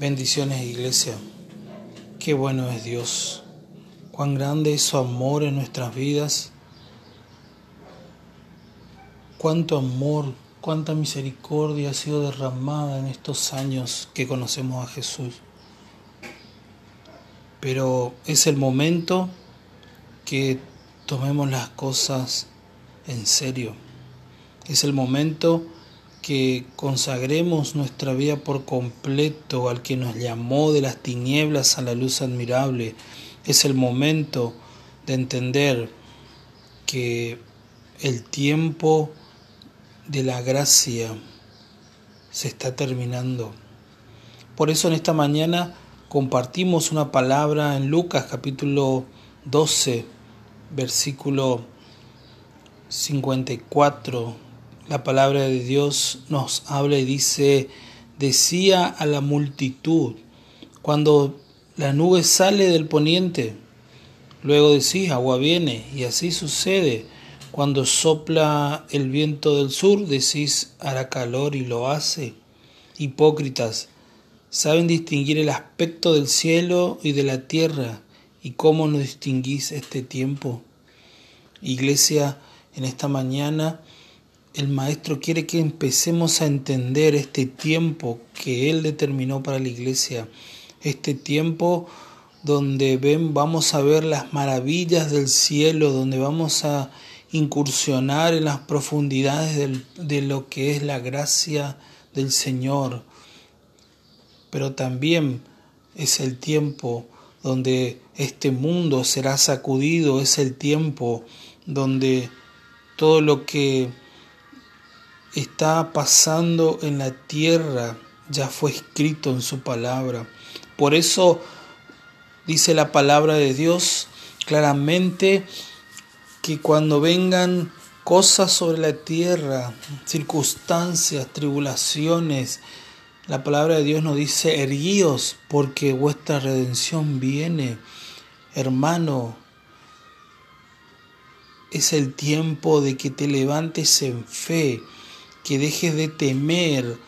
Bendiciones iglesia. Qué bueno es Dios. Cuán grande es su amor en nuestras vidas. Cuánto amor, cuánta misericordia ha sido derramada en estos años que conocemos a Jesús. Pero es el momento que tomemos las cosas en serio. Es el momento que consagremos nuestra vida por completo al que nos llamó de las tinieblas a la luz admirable. Es el momento de entender que el tiempo de la gracia se está terminando. Por eso en esta mañana compartimos una palabra en Lucas capítulo 12, versículo 54 la palabra de Dios nos habla y dice, decía a la multitud, cuando la nube sale del poniente, luego decís, agua viene, y así sucede. Cuando sopla el viento del sur, decís, hará calor y lo hace. Hipócritas, saben distinguir el aspecto del cielo y de la tierra, y cómo no distinguís este tiempo. Iglesia, en esta mañana, el Maestro quiere que empecemos a entender este tiempo que Él determinó para la iglesia, este tiempo donde ven, vamos a ver las maravillas del cielo, donde vamos a incursionar en las profundidades de lo que es la gracia del Señor. Pero también es el tiempo donde este mundo será sacudido, es el tiempo donde todo lo que está pasando en la tierra ya fue escrito en su palabra. Por eso dice la palabra de Dios claramente que cuando vengan cosas sobre la tierra, circunstancias, tribulaciones, la palabra de Dios nos dice, erguíos porque vuestra redención viene. Hermano, es el tiempo de que te levantes en fe, que dejes de temer,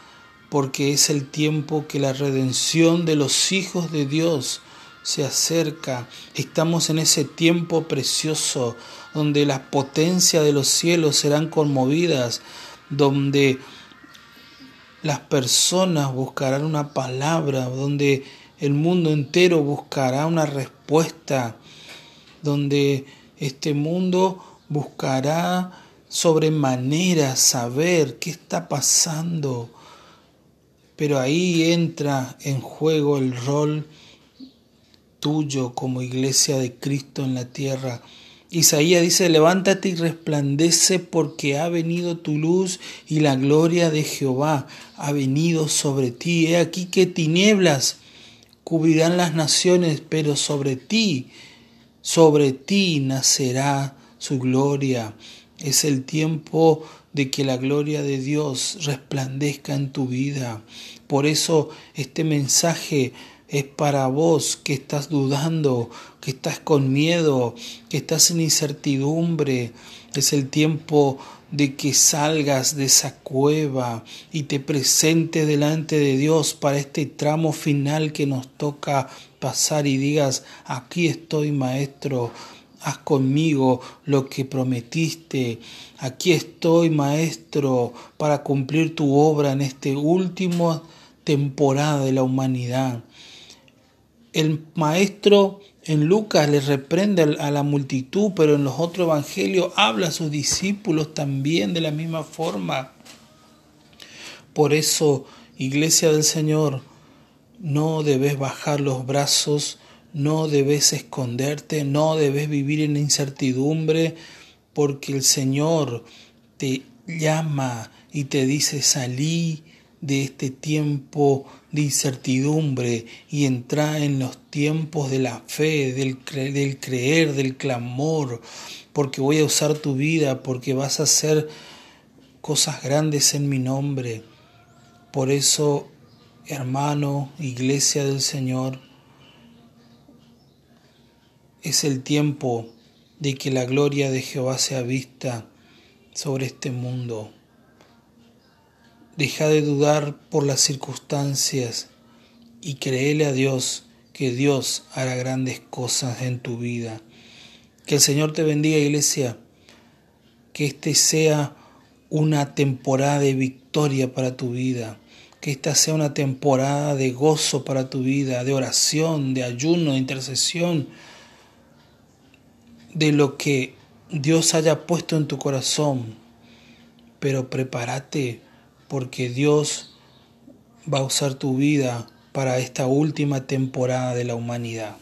porque es el tiempo que la redención de los hijos de Dios se acerca. Estamos en ese tiempo precioso donde las potencias de los cielos serán conmovidas, donde las personas buscarán una palabra, donde el mundo entero buscará una respuesta, donde este mundo buscará sobremanera saber qué está pasando. Pero ahí entra en juego el rol tuyo como iglesia de Cristo en la tierra. Isaías dice, levántate y resplandece porque ha venido tu luz y la gloria de Jehová ha venido sobre ti. He aquí que tinieblas cubrirán las naciones, pero sobre ti, sobre ti nacerá su gloria. Es el tiempo de que la gloria de Dios resplandezca en tu vida. Por eso este mensaje es para vos que estás dudando, que estás con miedo, que estás en incertidumbre. Es el tiempo de que salgas de esa cueva y te presentes delante de Dios para este tramo final que nos toca pasar y digas, aquí estoy maestro, haz conmigo lo que prometiste. Aquí estoy, Maestro, para cumplir tu obra en esta última temporada de la humanidad. El Maestro en Lucas le reprende a la multitud, pero en los otros evangelios habla a sus discípulos también de la misma forma. Por eso, Iglesia del Señor, no debes bajar los brazos no debes esconderte, no debes vivir en incertidumbre, porque el Señor te llama y te dice salí de este tiempo de incertidumbre y entra en los tiempos de la fe, del, del creer, del clamor, porque voy a usar tu vida, porque vas a hacer cosas grandes en mi nombre. Por eso, hermano, iglesia del Señor, es el tiempo de que la gloria de Jehová sea vista sobre este mundo. Deja de dudar por las circunstancias. y créele a Dios que Dios hará grandes cosas en tu vida. Que el Señor te bendiga, iglesia. Que este sea una temporada de victoria para tu vida. Que esta sea una temporada de gozo para tu vida, de oración, de ayuno, de intercesión, de lo que Dios haya puesto en tu corazón. Pero prepárate porque Dios va a usar tu vida para esta última temporada de la humanidad.